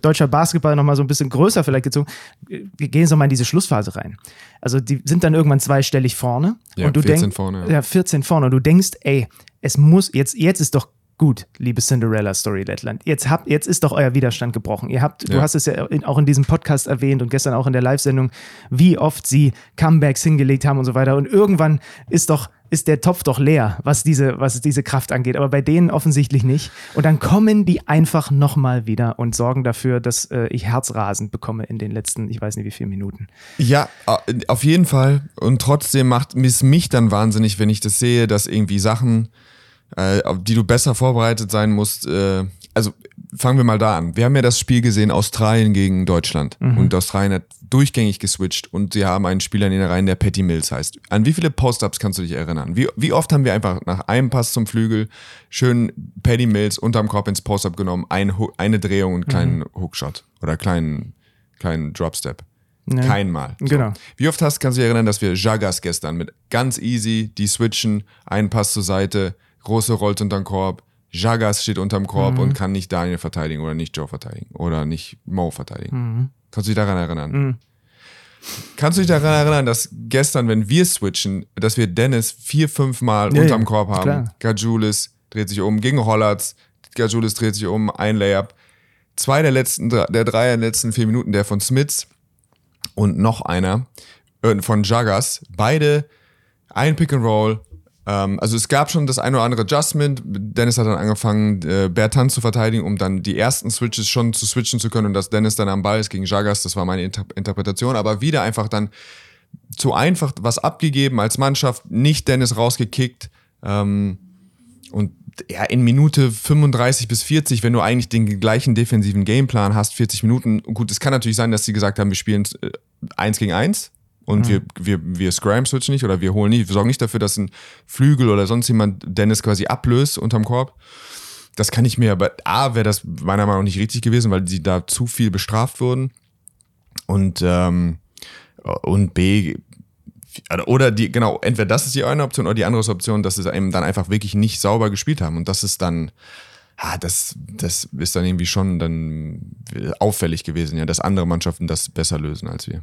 deutscher Basketball nochmal so ein bisschen größer vielleicht gezogen. Wir gehen jetzt nochmal in diese Schlussphase rein. Also die sind dann irgendwann zweistellig vorne. Ja, und du 14 denkst, vorne, ja. Ja, 14 vorne. Und du denkst, ey, es muss, jetzt, jetzt ist doch gut, liebe Cinderella Story Lettland. Jetzt habt, jetzt ist doch euer Widerstand gebrochen. Ihr habt, du Ja. hast es ja in, auch in diesem Podcast erwähnt und gestern auch in der Live-Sendung, wie oft sie Comebacks hingelegt haben und so weiter. Und irgendwann ist doch, ist der Topf doch leer, was diese, was diese Kraft angeht. Aber bei denen offensichtlich nicht. Und dann kommen die einfach nochmal wieder und sorgen dafür, dass äh, ich herzrasend bekomme in den letzten, ich weiß nicht wie viele Minuten. Ja, auf jeden Fall. Und trotzdem macht es mich dann wahnsinnig, wenn ich das sehe, dass irgendwie Sachen, äh, auf die du besser vorbereitet sein musst. Äh, also fangen wir mal da an. Wir haben ja das Spiel gesehen, Australien gegen Deutschland. Und Australien hat durchgängig geswitcht und sie haben einen Spieler in den Reihen, der Patty Mills heißt. An wie viele Post-Ups kannst du dich erinnern? Wie, wie oft haben wir einfach nach einem Pass zum Flügel schön Patty Mills unterm Korb ins Post-Up genommen, ein, eine Drehung und einen kleinen Hookshot oder kleinen, kleinen Dropstep? Ne? Kein Mal. So. Genau. Wie oft hast, kannst du dich erinnern, dass wir Jagas gestern mit ganz easy, die switchen, einen Pass zur Seite, große rollt unterm Korb, Jagas steht unterm Korb Mhm. und kann nicht Daniel verteidigen oder nicht Joe verteidigen oder nicht Mo verteidigen. Mhm. Kannst du dich daran erinnern? Kannst du dich daran erinnern, dass gestern, wenn wir switchen, dass wir Dennis vier, fünf Mal Ja, unterm Korb haben? klar. Gajulis dreht sich um, gegen Hollatz, Gajulis dreht sich um, ein Layup. Zwei der letzten, der drei der letzten vier Minuten, der von Smiths, und noch einer äh, von Jagas. Beide ein Pick and Roll. Ähm, also es gab schon das ein oder andere Adjustment. Dennis hat dann angefangen, äh, Bertan zu verteidigen, um dann die ersten Switches schon zu switchen zu können und dass Dennis dann am Ball ist gegen Jagas. Das war meine Inter Interpretation. Aber wieder einfach dann zu einfach was abgegeben als Mannschaft, nicht Dennis rausgekickt. Ähm, und ja, in Minute 35 bis 40, wenn du eigentlich den gleichen defensiven Gameplan hast, 40 Minuten, gut, es kann natürlich sein, dass sie gesagt haben, wir spielen äh, eins gegen eins und mhm. wir, wir, wir scram switch nicht oder wir holen nicht, wir sorgen nicht dafür, dass ein Flügel oder sonst jemand Dennis quasi ablöst unterm Korb. Das kann ich mir, aber A, wäre das meiner Meinung nach nicht richtig gewesen, weil sie da zu viel bestraft wurden. Und, ähm, und B, oder die, genau, entweder das ist die eine Option oder die andere Option, dass sie eben dann einfach wirklich nicht sauber gespielt haben. Und das ist dann, ah, das, das ist dann irgendwie schon dann auffällig gewesen, ja, dass andere Mannschaften das besser lösen als wir.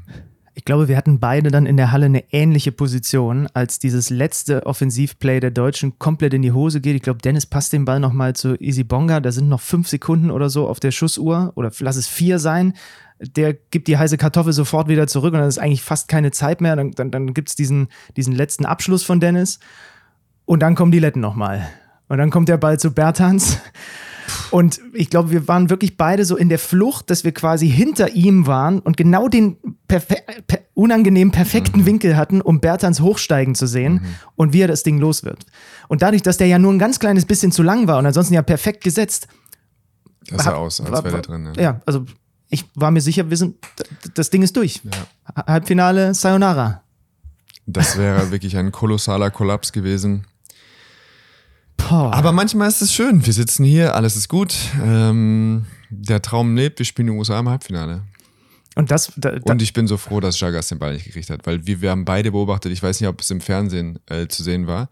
Ich glaube, wir hatten beide dann in der Halle eine ähnliche Position, als dieses letzte Offensivplay der Deutschen komplett in die Hose geht. Ich glaube, Dennis passt den Ball nochmal zu Easy Bonga. Da sind noch fünf Sekunden oder so auf der Schussuhr oder lass es vier sein der gibt die heiße Kartoffel sofort wieder zurück und dann ist eigentlich fast keine Zeit mehr. Dann, dann, dann gibt es diesen, diesen letzten Abschluss von Dennis und dann kommen die Letten nochmal. Und dann kommt der Ball zu Bertans. Und ich glaube, wir waren wirklich beide so in der Flucht, dass wir quasi hinter ihm waren und genau den perfe per unangenehm perfekten mhm. Winkel hatten, um Bertans hochsteigen zu sehen mhm. und wie er das Ding los wird. Und dadurch, dass der ja nur ein ganz kleines bisschen zu lang war und ansonsten ja perfekt gesetzt. Das sah aus, als wäre der drin. Ja. ja, also ich war mir sicher, wir sind, das Ding ist durch. Ja. Halbfinale, Sayonara. Das wäre wirklich ein kolossaler Kollaps gewesen. Boah. Aber manchmal ist es schön. Wir sitzen hier, alles ist gut. Ähm, der Traum lebt, wir spielen in den USA im Halbfinale. Und, das, da, da und ich bin so froh, dass Jagas den Ball nicht gekriegt hat, weil wir, wir haben beide beobachtet, ich weiß nicht, ob es im Fernsehen äh, zu sehen war.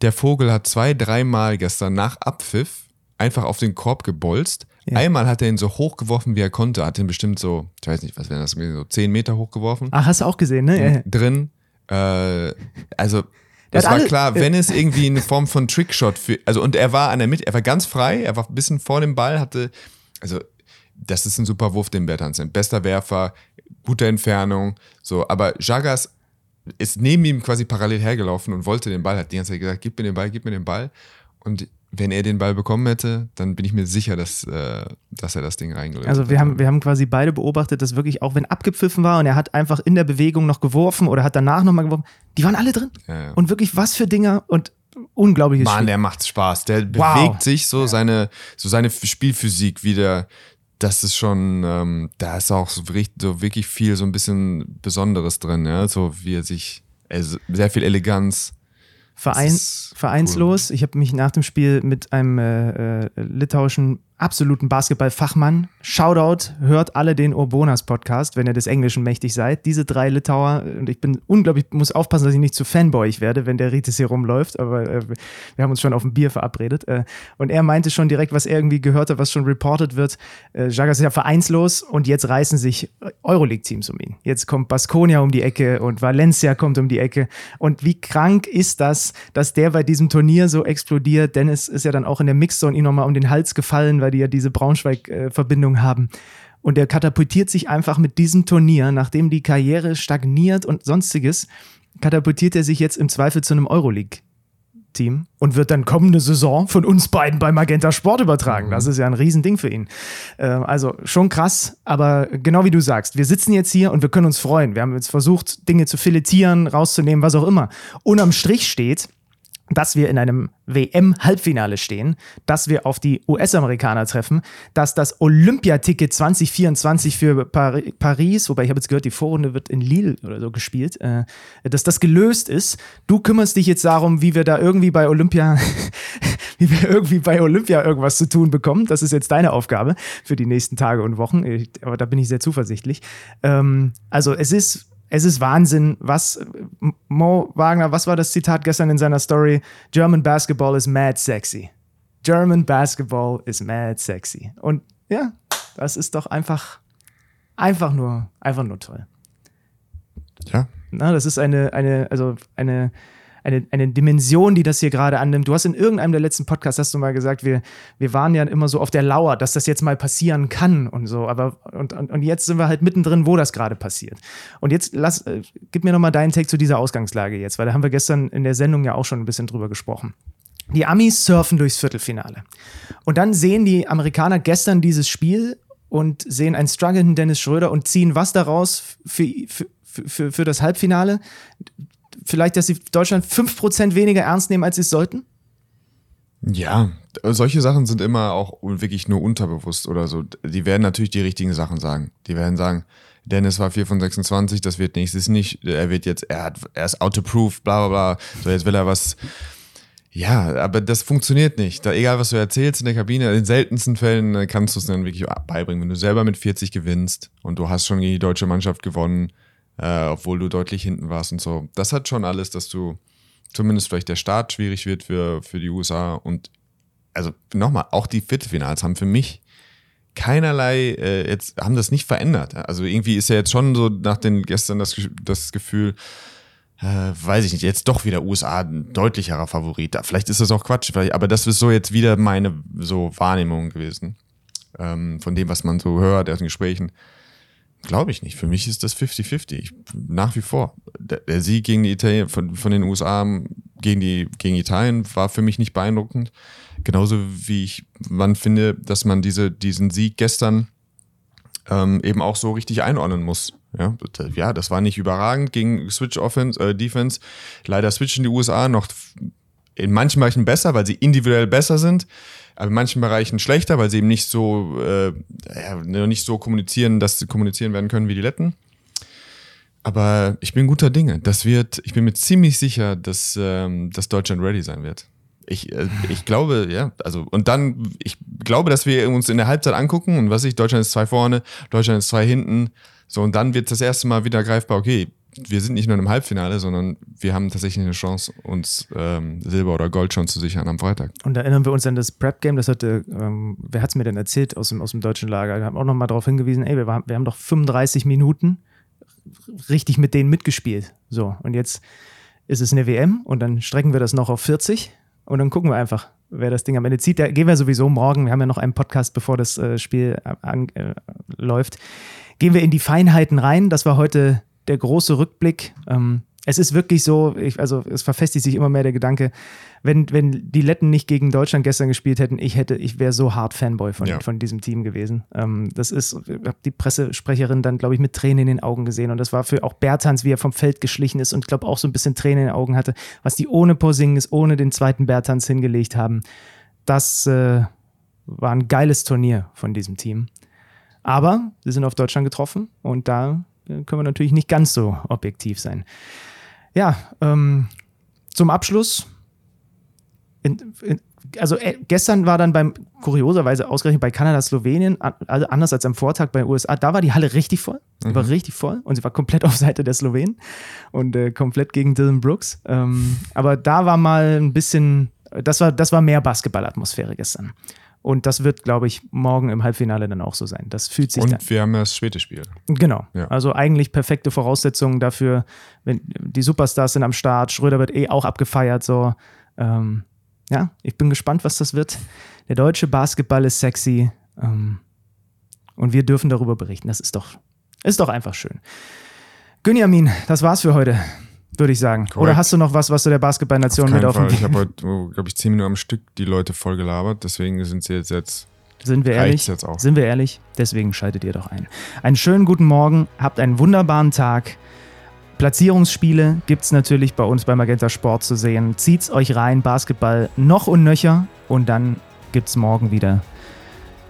Der Vogel hat zwei, dreimal gestern nach Abpfiff einfach auf den Korb gebolzt, ja. Einmal hat er ihn so hoch geworfen, wie er konnte. Hat ihn bestimmt so, ich weiß nicht, was wäre das, so 10 Meter hochgeworfen. Ach, hast du auch gesehen, ne? Drin. Äh, also, das war klar, wenn es irgendwie eine Form von Trickshot für, also und er war an der Mitte, er war ganz frei, er war ein bisschen vor dem Ball, hatte, also das ist ein super Wurf, den Bertans sind. Bester Werfer, gute Entfernung, so, aber Jagas ist neben ihm quasi parallel hergelaufen und wollte den Ball, hat die ganze Zeit gesagt, gib mir den Ball, gib mir den Ball. Und wenn er den Ball bekommen hätte, dann bin ich mir sicher, dass, äh, dass er das Ding reingelegt hat. Also wir haben, wir haben quasi beide beobachtet, dass wirklich, auch wenn abgepfiffen war und er hat einfach in der Bewegung noch geworfen oder hat danach nochmal geworfen, die waren alle drin. Ja, ja. Und wirklich, was für Dinger und unglaubliches Mann, Spiel. der macht Spaß. Der wow. bewegt sich so, ja. seine, so seine Spielphysik wieder. Das ist schon, ähm, da ist auch so, so wirklich viel, so ein bisschen Besonderes drin, ja. So wie er sich, also sehr viel Eleganz Verein, vereinslos. Cool. Ich habe mich nach dem Spiel mit einem äh, äh, litauischen absoluten Basketballfachmann. Shoutout, hört alle den Urbonas Podcast, wenn ihr des Englischen mächtig seid. Diese drei Litauer, und ich bin unglaublich, muss aufpassen, dass ich nicht zu Fanboyig werde, wenn der Ritis hier rumläuft, aber äh, wir haben uns schon auf ein Bier verabredet. Äh, und er meinte schon direkt, was er irgendwie gehört hat, was schon reported wird. Äh, Jagas ist ja vereinslos und jetzt reißen sich Euroleague-Teams um ihn. Jetzt kommt Baskonia um die Ecke und Valencia kommt um die Ecke. Und wie krank ist das, dass der bei diesem Turnier so explodiert? Dennis ist ja dann auch in der Mixzone ihm nochmal um den Hals gefallen, weil die ja diese Braunschweig-Verbindung haben. Und er katapultiert sich einfach mit diesem Turnier, nachdem die Karriere stagniert und sonstiges, katapultiert er sich jetzt im Zweifel zu einem Euroleague. Team und wird dann kommende Saison von uns beiden bei Magenta Sport übertragen. Das ist ja ein Riesending für ihn. Ähm, also schon krass, aber genau wie du sagst, wir sitzen jetzt hier und wir können uns freuen. Wir haben jetzt versucht, Dinge zu filetieren, rauszunehmen, was auch immer. Unterm Strich steht, dass wir in einem WM-Halbfinale stehen, dass wir auf die US-Amerikaner treffen, dass das Olympiaticket 2024 für Par Paris, wobei ich habe jetzt gehört, die Vorrunde wird in Lille oder so gespielt, äh, dass das gelöst ist. Du kümmerst dich jetzt darum, wie wir da irgendwie bei Olympia, wie wir irgendwie bei Olympia irgendwas zu tun bekommen. Das ist jetzt deine Aufgabe für die nächsten Tage und Wochen. Ich, aber da bin ich sehr zuversichtlich. Ähm, also es ist es ist Wahnsinn, was Mo Wagner, was war das Zitat gestern in seiner Story? German Basketball is mad sexy. German Basketball is mad sexy. Und ja, das ist doch einfach, einfach nur, einfach nur toll. Ja. Na, das ist eine, eine, also eine, eine, eine Dimension, die das hier gerade annimmt. Du hast in irgendeinem der letzten Podcasts hast du mal gesagt, wir, wir waren ja immer so auf der Lauer, dass das jetzt mal passieren kann und so. Aber und, und, und jetzt sind wir halt mittendrin, wo das gerade passiert. Und jetzt lass, äh, gib mir nochmal deinen Take zu dieser Ausgangslage jetzt, weil da haben wir gestern in der Sendung ja auch schon ein bisschen drüber gesprochen. Die Amis surfen durchs Viertelfinale. Und dann sehen die Amerikaner gestern dieses Spiel und sehen einen strugglenden Dennis Schröder und ziehen was daraus für, für, für, für das Halbfinale? Vielleicht, dass sie Deutschland 5% weniger ernst nehmen, als sie es sollten? Ja, solche Sachen sind immer auch wirklich nur unterbewusst oder so. Die werden natürlich die richtigen Sachen sagen. Die werden sagen, Dennis war 4 von 26, das wird nächstes nicht. Er wird jetzt, er hat, er ist autoproof, bla bla bla. So, jetzt will er was. Ja, aber das funktioniert nicht. Da, egal, was du erzählst in der Kabine, in seltensten Fällen äh, kannst du es dann wirklich beibringen. Wenn du selber mit 40 gewinnst und du hast schon gegen die deutsche Mannschaft gewonnen, äh, obwohl du deutlich hinten warst und so. Das hat schon alles, dass du zumindest vielleicht der Start schwierig wird für, für die USA. Und also nochmal, auch die Viertelfinals haben für mich keinerlei, äh, jetzt haben das nicht verändert. Also irgendwie ist ja jetzt schon so nach den gestern das, das Gefühl, äh, weiß ich nicht, jetzt doch wieder USA ein deutlicherer Favorit. Vielleicht ist das auch Quatsch, aber das ist so jetzt wieder meine so Wahrnehmung gewesen. Ähm, von dem, was man so hört aus den Gesprächen. Glaube ich nicht. Für mich ist das 50-50. Nach wie vor. Der, der, Sieg gegen die Italien, von, von den USA gegen, die, gegen Italien war für mich nicht beeindruckend. Genauso wie ich, man finde, dass man diese, diesen Sieg gestern ähm, eben auch so richtig einordnen muss. Ja, ja, das war nicht überragend gegen Switch Offense, äh, Defense. Leider switchen die USA noch in manchen Bereichen besser, weil sie individuell besser sind aber in manchen Bereichen schlechter, weil sie eben nicht so, äh, ja, nicht so kommunizieren, dass sie kommunizieren werden können wie die Letten. Aber ich bin guter Dinge. Das wird, ich bin mir ziemlich sicher, dass, ähm, dass Deutschland ready sein wird. Ich, äh, ich glaube, ja, also, und dann, ich glaube, dass wir uns in der Halbzeit angucken und was ich, Deutschland ist zwei vorne, Deutschland ist zwei hinten. So, und dann wird das erste Mal wieder greifbar, okay, wir sind nicht nur im Halbfinale, sondern wir haben tatsächlich eine Chance, uns ähm, Silber oder Gold schon zu sichern am Freitag. Und da erinnern wir uns an das Prep-Game, das hatte, ähm, wer hat es mir denn erzählt aus dem, aus dem deutschen Lager? Wir haben auch nochmal darauf hingewiesen, ey, wir, war, wir haben doch 35 Minuten richtig mit denen mitgespielt. So, und jetzt ist es eine WM und dann strecken wir das noch auf 40 und dann gucken wir einfach, wer das Ding am Ende zieht. Da gehen wir sowieso morgen, wir haben ja noch einen Podcast, bevor das äh, Spiel an, äh, läuft, gehen wir in die Feinheiten rein. Das war heute der große Rückblick. Ähm, es ist wirklich so, ich, also es verfestigt sich immer mehr der Gedanke, wenn, wenn die Letten nicht gegen Deutschland gestern gespielt hätten, ich hätte, ich wäre so hart Fanboy von, ja. von diesem Team gewesen. Ähm, das ist, ich habe die Pressesprecherin dann, glaube ich, mit Tränen in den Augen gesehen. Und das war für auch Bertans, wie er vom Feld geschlichen ist und ich glaube auch so ein bisschen Tränen in den Augen hatte, was die ohne Porzingis, ohne den zweiten Bertans hingelegt haben. Das äh, war ein geiles Turnier von diesem Team. Aber sie sind auf Deutschland getroffen und da können wir natürlich nicht ganz so objektiv sein. Ja, ähm, zum Abschluss. In, in, also äh, gestern war dann beim, kurioserweise ausgerechnet bei Kanada, Slowenien, also anders als am Vortag bei den USA, da war die Halle richtig voll. Sie mhm. war richtig voll und sie war komplett auf Seite der Slowenen und äh, komplett gegen Dylan Brooks. Ähm, aber da war mal ein bisschen, das war, das war mehr Basketballatmosphäre gestern. Und das wird, glaube ich, morgen im Halbfinale dann auch so sein. Das fühlt sich Und dann. wir haben das späte Spiel. Genau. Ja. Also eigentlich perfekte Voraussetzungen dafür, wenn die Superstars sind am Start, Schröder wird eh auch abgefeiert. So, ähm, ja, ich bin gespannt, was das wird. Der deutsche Basketball ist sexy. Ähm, und wir dürfen darüber berichten. Das ist doch, ist doch einfach schön. Günjamin, das war's für heute würde ich sagen. Korrekt. Oder hast du noch was, was du der Basketballnation mit auf dem Ich habe heute, oh, glaube ich, zehn Minuten am Stück die Leute voll gelabert, deswegen sind sie jetzt jetzt. Sind wir ehrlich? Jetzt auch. Sind wir ehrlich? Deswegen schaltet ihr doch ein. Einen schönen guten Morgen, habt einen wunderbaren Tag. Platzierungsspiele gibt es natürlich bei uns bei Magenta Sport zu sehen. Zieht's euch rein, Basketball noch und nöcher. Und dann gibt es morgen wieder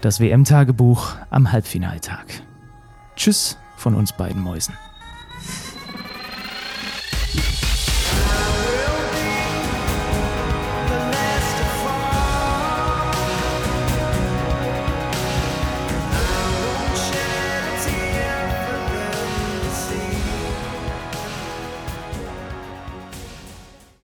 das WM-Tagebuch am Halbfinaltag. Tschüss von uns beiden Mäusen. Yeah.